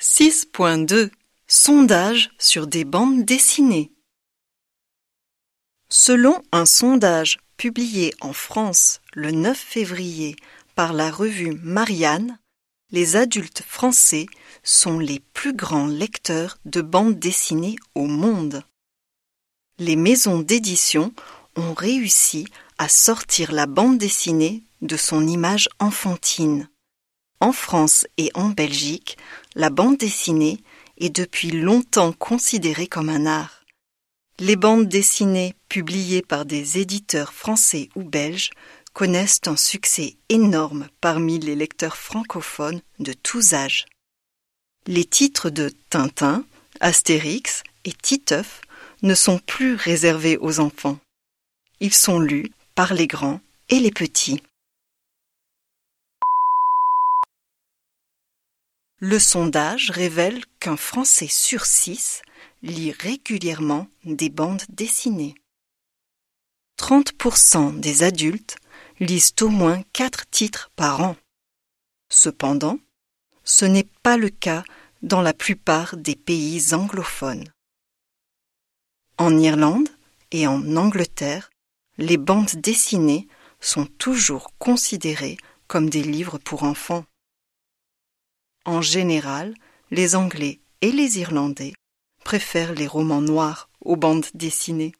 6.2 Sondage sur des bandes dessinées. Selon un sondage publié en France le 9 février par la revue Marianne, les adultes français sont les plus grands lecteurs de bandes dessinées au monde. Les maisons d'édition ont réussi à sortir la bande dessinée de son image enfantine. En France et en Belgique, la bande dessinée est depuis longtemps considérée comme un art. Les bandes dessinées publiées par des éditeurs français ou belges connaissent un succès énorme parmi les lecteurs francophones de tous âges. Les titres de Tintin, Astérix et Titeuf ne sont plus réservés aux enfants. Ils sont lus par les grands et les petits. Le sondage révèle qu'un Français sur six lit régulièrement des bandes dessinées. 30% des adultes lisent au moins quatre titres par an. Cependant, ce n'est pas le cas dans la plupart des pays anglophones. En Irlande et en Angleterre, les bandes dessinées sont toujours considérées comme des livres pour enfants. En général, les Anglais et les Irlandais préfèrent les romans noirs aux bandes dessinées.